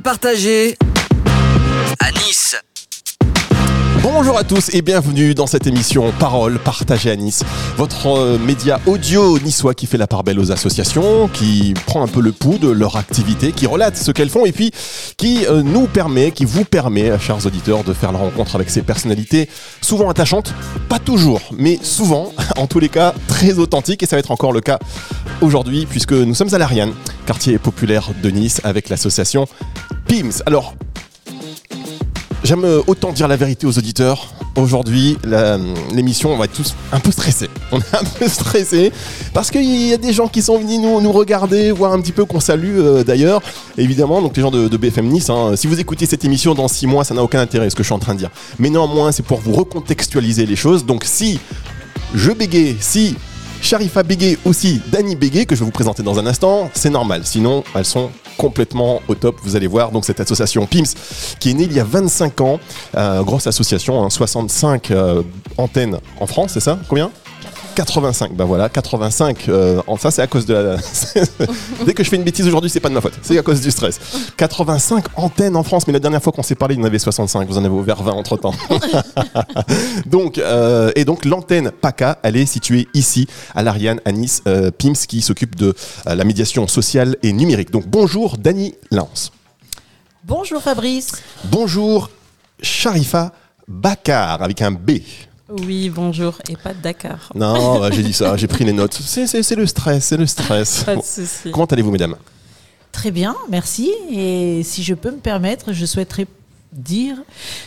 Partagée Bonjour à tous et bienvenue dans cette émission Parole partagée à Nice, votre euh, média audio niçois qui fait la part belle aux associations, qui prend un peu le pouls de leur activité, qui relate ce qu'elles font et puis qui euh, nous permet, qui vous permet, chers auditeurs, de faire la rencontre avec ces personnalités souvent attachantes, pas toujours, mais souvent, en tous les cas, très authentiques et ça va être encore le cas aujourd'hui puisque nous sommes à l'Ariane, quartier populaire de Nice avec l'association PIMS. Alors, J'aime euh, autant dire la vérité aux auditeurs. Aujourd'hui, l'émission, on va être tous un peu stressés. On est un peu stressés parce qu'il y a des gens qui sont venus nous, regarder, voir un petit peu qu'on salue euh, d'ailleurs. Évidemment, donc les gens de, BFM Nice, hein. si vous écoutez cette émission dans six mois, ça n'a aucun intérêt ce que je suis en train de dire. Mais néanmoins, c'est pour vous recontextualiser les choses. Donc si je bégayais, si Sharifa bégayait aussi Dani bégayait, que je vais vous présenter dans un instant, c'est normal. Sinon, elles sont complètement au top, vous allez voir. Donc cette association PIMS, qui est née il y a 25 ans, euh, grosse association, hein, 65 euh, antennes en France, c'est ça? Combien? 85, bah voilà, 85. euh, ça, c'est à cause de la. Dès que je fais une bêtise aujourd'hui, c'est pas de ma faute, c'est à cause du stress. 85 antennes en France, mais la dernière fois qu'on s'est parlé, il y en avait 65. Vous en avez ouvert 20 entre temps. donc, euh, et donc l'antenne PACA, elle est située ici, à l'Ariane, à Nice, euh, PIMS, qui s'occupe de euh, la médiation sociale et numérique. Donc bonjour Dani Lance. Bonjour Fabrice. Bonjour Sharifa Bakar, avec un B. Oui, bonjour. Et pas de Dakar. Non, bah, j'ai dit ça, j'ai pris les notes. C'est, le stress, c'est le stress. Pas de Bon. Comment allez-vous, mesdames? Très bien, merci. Et si je peux me permettre, je souhaiterais dire,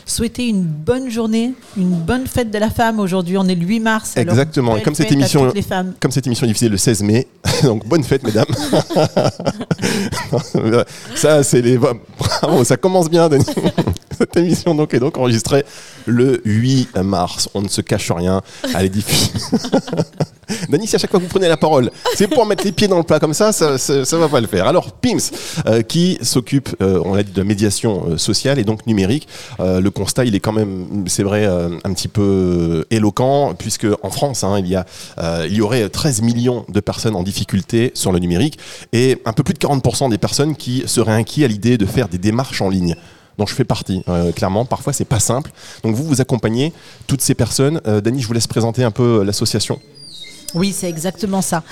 souhaiter une bonne journée, une bonne fête de la femme. Aujourd'hui, on est le 8 mars. Exactement. Et comme cette émission-. Comme cette émission est diffusée le 16 mai, donc bonne fête, mesdames. ça, c'est les. Bravo, ça commence bien, Denis. Cette émission donc, est donc enregistrée le 8 mars. On ne se cache rien. Elle est diffusée. Dany, si à chaque fois que vous prenez la parole, c'est pour mettre les pieds dans le plat comme ça, ça, ça va pas le faire. Alors, PIMS, euh, qui s'occupe, euh, on l'a dit, de la médiation euh, sociale et donc numérique. Euh, le constat, il est quand même, c'est vrai, euh, un petit peu éloquent, puisque en France, hein, il, y a, euh, il y aurait 13 millions de personnes en difficulté sur le numérique et un peu plus de 40% des personnes qui seraient inquiets à l'idée de faire des démarches en ligne dont je fais partie, euh, clairement. Parfois, c'est pas simple. Donc, vous, vous accompagnez toutes ces personnes. Euh, Dany, je vous laisse présenter un peu euh, l'association. Oui, c'est exactement ça.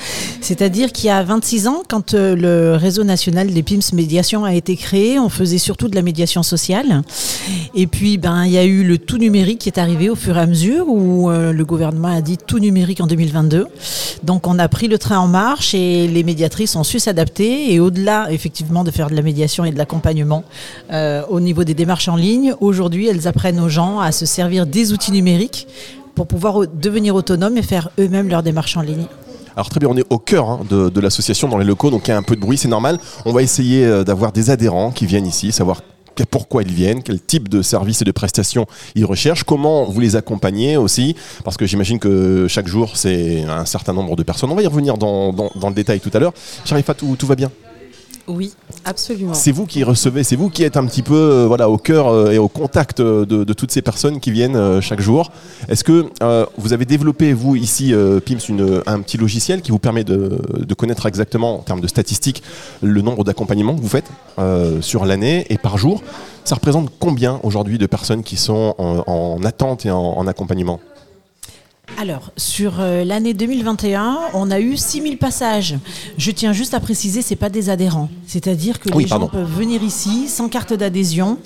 C'est-à-dire qu'il y a 26 ans, quand euh, le réseau national des PIMS Médiation a été créé, on faisait surtout de la médiation sociale. Et puis, ben, il y a eu le tout numérique qui est arrivé au fur et à mesure, où euh, le gouvernement a dit tout numérique en 2022. Donc, on a pris le train en marche et les médiatrices ont su s'adapter. Et au-delà, effectivement, de faire de la médiation et de l'accompagnement euh, au niveau des démarches en ligne, aujourd'hui, elles apprennent aux gens à se servir des outils numériques pour pouvoir devenir autonomes et faire eux-mêmes leurs démarches en ligne. Alors très bien, on est au cœur hein, de, l'association dans les locaux, donc il y a un peu de bruit, c'est normal. On va essayer euh, d'avoir des adhérents qui viennent ici, savoir pourquoi ils viennent, quel type de services et de prestations ils recherchent, comment vous les accompagnez aussi, parce que j'imagine que chaque jour c'est un certain nombre de personnes. On va y revenir dans, le détail tout à l'heure. Sharifa, tout va bien? Oui, absolument. C'est vous qui recevez, c'est vous qui êtes un petit peu euh, voilà, au cœur euh, et au contact euh, de, toutes ces personnes qui viennent chaque jour. Est-ce que vous avez développé, vous, ici, PIMS, un petit logiciel qui vous permet de, connaître exactement, en termes de statistiques, le nombre d'accompagnements que vous faites sur l'année et par jour? Ça représente combien aujourd'hui de personnes qui sont en, en attente et en accompagnement? Alors, sur euh, l'année 2021, on a eu 6000 passages. Je tiens juste à préciser, c'est pas des adhérents. C'est-à-dire que Oui, les pardon. gens peuvent venir ici sans carte d'adhésion.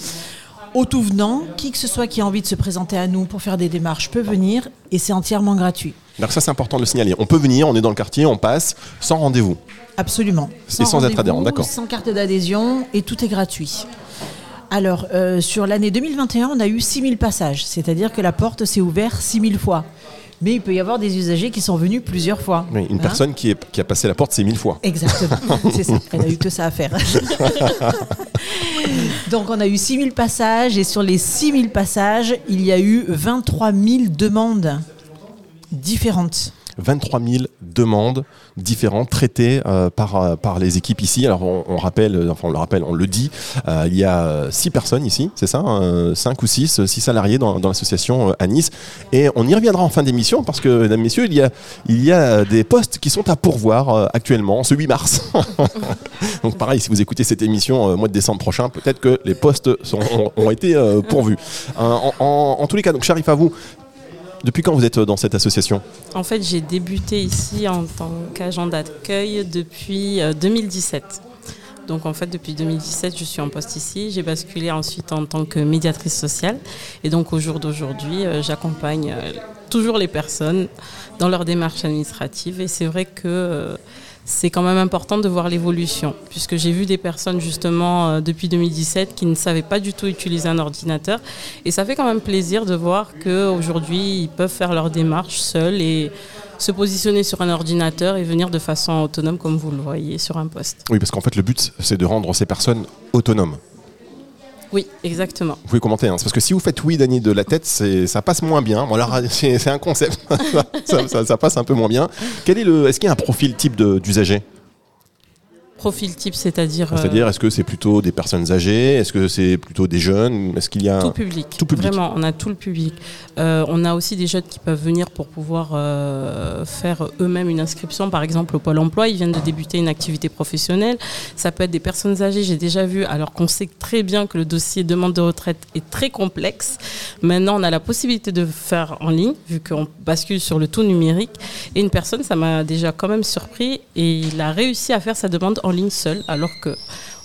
Au tout venant, qui que ce soit qui a envie de se présenter à nous pour faire des démarches peut venir et c'est entièrement gratuit. Alors ça, c'est important de le signaler. On peut venir, on est dans le quartier, on passe, sans rendez-vous. Absolument. Et sans être adhérent, d'accord. Sans carte d'adhésion et tout est gratuit. Alors, euh, sur l'année 2021, on a eu 6000 passages, c'est-à-dire que la porte s'est ouverte 6000 fois. Mais il peut y avoir des usagers qui sont venus plusieurs fois. Oui, une Hein personne qui, est, qui a passé la porte, c'est mille fois. Exactement, c'est ça. Elle a eu que ça à faire. Donc on a eu 6000 passages et sur les 6000 passages, il y a eu 23 000 demandes différentes. 23 000 demandes différentes traitées euh, par, euh, par les équipes ici. Alors on, rappelle, euh, enfin on le rappelle, on le dit, il y a six personnes ici, c'est ça, hein, cinq ou six, six salariés dans, dans l'association à Nice. Et on y reviendra en fin d'émission parce que, mesdames, messieurs, il y a, il y a des postes qui sont à pourvoir actuellement, ce 8 mars. Donc pareil, si vous écoutez cette émission euh, mois de décembre prochain, peut-être que les postes sont- ont, été pourvus. En, en- en tous les cas, donc Sharif, à vous, depuis quand vous êtes euh, dans cette association? En fait, j'ai débuté ici en tant qu'agent d'accueil depuis euh, 2017. Donc en fait, depuis 2017, je suis en poste ici. J'ai basculé ensuite en tant que médiatrice sociale. Et donc au jour d'aujourd'hui, euh, j'accompagne euh, toujours les personnes dans leur démarche administrative. Et c'est vrai que euh, c'est quand même important de voir l'évolution, puisque j'ai vu des personnes justement euh, depuis 2017 qui ne savaient pas du tout utiliser un ordinateur. Et ça fait quand même plaisir de voir qu'aujourd'hui, ils peuvent faire leur démarche seuls et se positionner sur un ordinateur et venir de façon autonome, comme vous le voyez, sur un poste. Oui, parce qu'en fait, le but, c'est de rendre ces personnes autonomes. Oui, exactement. Vous pouvez commenter, hein. Parce que si vous faites oui, Dany, de la tête, ça passe moins bien. Bon, alors, c'est, un concept, ça, ça- ça passe un peu moins bien. Quel est le, est-ce qu'il y a un profil type d'usager? Profil type, c'est-à-dire euh, C'est-à-dire, est-ce que c'est plutôt des personnes âgées? Est-ce que c'est plutôt des jeunes? Est-ce qu'il y a Tout public. Tout public. Vraiment, on a tout le public. Euh, on a aussi des jeunes qui peuvent venir pour pouvoir euh, faire eux-mêmes une inscription, par exemple au Pôle emploi. Ils viennent de débuter une activité professionnelle. Ça peut être des personnes âgées, j'ai déjà vu, alors qu'on sait très bien que le dossier demande de retraite est très complexe. Maintenant, on a la possibilité de faire en ligne, vu qu'on bascule sur le tout numérique. Et une personne, ça m'a déjà quand même surpris, et il a réussi à faire sa demande en ligne seul, alors que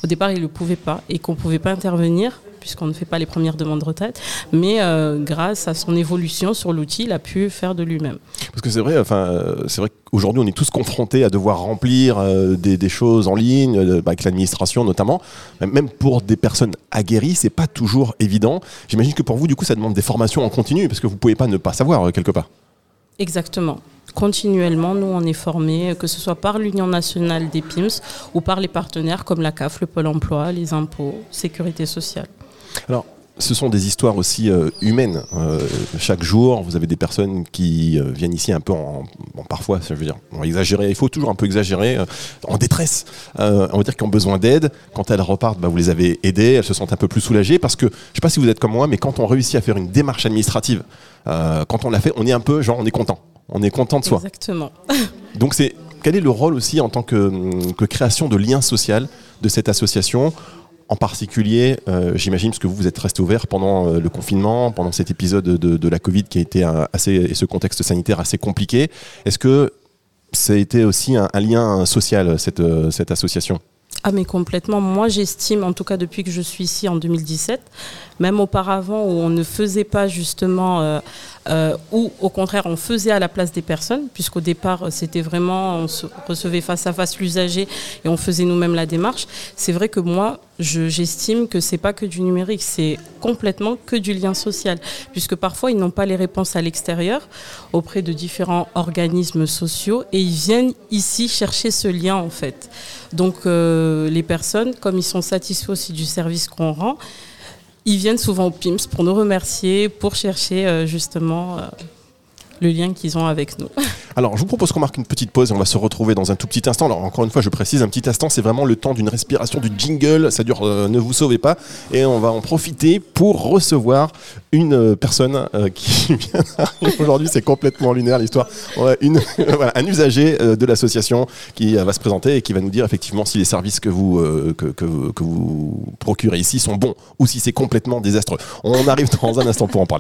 au départ, il ne le pouvait pas et qu'on ne pouvait pas intervenir puisqu'on ne fait pas les premières demandes de retraite. Mais euh, grâce à son évolution sur l'outil, il a pu faire de lui-même. Parce que c'est vrai, enfin, euh, c'est vrai qu'aujourd'hui, on est tous confrontés à devoir remplir euh, des, des choses en ligne, euh, bah, avec l'administration notamment. Même pour des personnes aguerries, c'est pas toujours évident. J'imagine que pour vous, du coup, ça demande des formations en continu, parce que vous pouvez pas ne pas savoir quelque part. Exactement. Continuellement, nous, on est formés, que ce soit par l'Union nationale des PIMS ou par les partenaires comme la CAF, le Pôle emploi, les impôts, sécurité sociale. Alors, ce sont des histoires aussi euh, humaines. Euh, chaque jour, vous avez des personnes qui euh, viennent ici un peu en, parfois, ça veut dire, on exagérer. Il faut toujours un peu exagérer, en détresse. On va dire qu'ils ont besoin d'aide. Quand elles repartent, bah, vous les avez aidées. Elles se sentent un peu plus soulagées parce que, je sais pas si vous êtes comme moi, mais quand on réussit à faire une démarche administrative, quand on l'a fait, on est un peu, genre, on est content. On est content de soi. Exactement. Donc c'est quel est le rôle aussi en tant que, que création de lien social de cette association en particulier, euh, j'imagine, parce que vous, vous êtes resté ouvert pendant euh, le confinement, pendant cet épisode de, de la Covid qui a été un- assez, et ce contexte sanitaire assez compliqué. Est-ce que ça a été aussi un, un lien social, cette, euh, cette association? Ah mais complètement. Moi j'estime, en tout cas depuis que je suis ici en 2017, même auparavant où on ne faisait pas justement, euh, euh, ou au contraire on faisait à la place des personnes, puisqu'au départ c'était vraiment, on recevait face à face l'usager et on faisait nous-mêmes la démarche. C'est vrai que moi je- j'estime que c'est pas que du numérique, c'est complètement que du lien social, puisque parfois ils n'ont pas les réponses à l'extérieur auprès de différents organismes sociaux et ils viennent ici chercher ce lien en fait. Donc euh, les personnes, comme ils sont satisfaits aussi du service qu'on rend, ils viennent souvent au PIMS pour nous remercier, pour chercher euh, justement euh, le lien qu'ils ont avec nous. Alors, je vous propose qu'on marque une petite pause et on va se retrouver dans un tout petit instant. Alors, encore une fois, je précise, un petit instant, c'est vraiment le temps d'une respiration du jingle. Ça dure, euh, ne vous sauvez pas. Et on va en profiter pour recevoir une euh, personne euh, qui vient aujourd'hui. C'est complètement lunaire l'histoire. Un usager de l'association qui va se présenter et qui va nous dire effectivement si les services que vous procurez ici sont bons ou si c'est complètement désastreux. On arrive dans un instant pour en parler.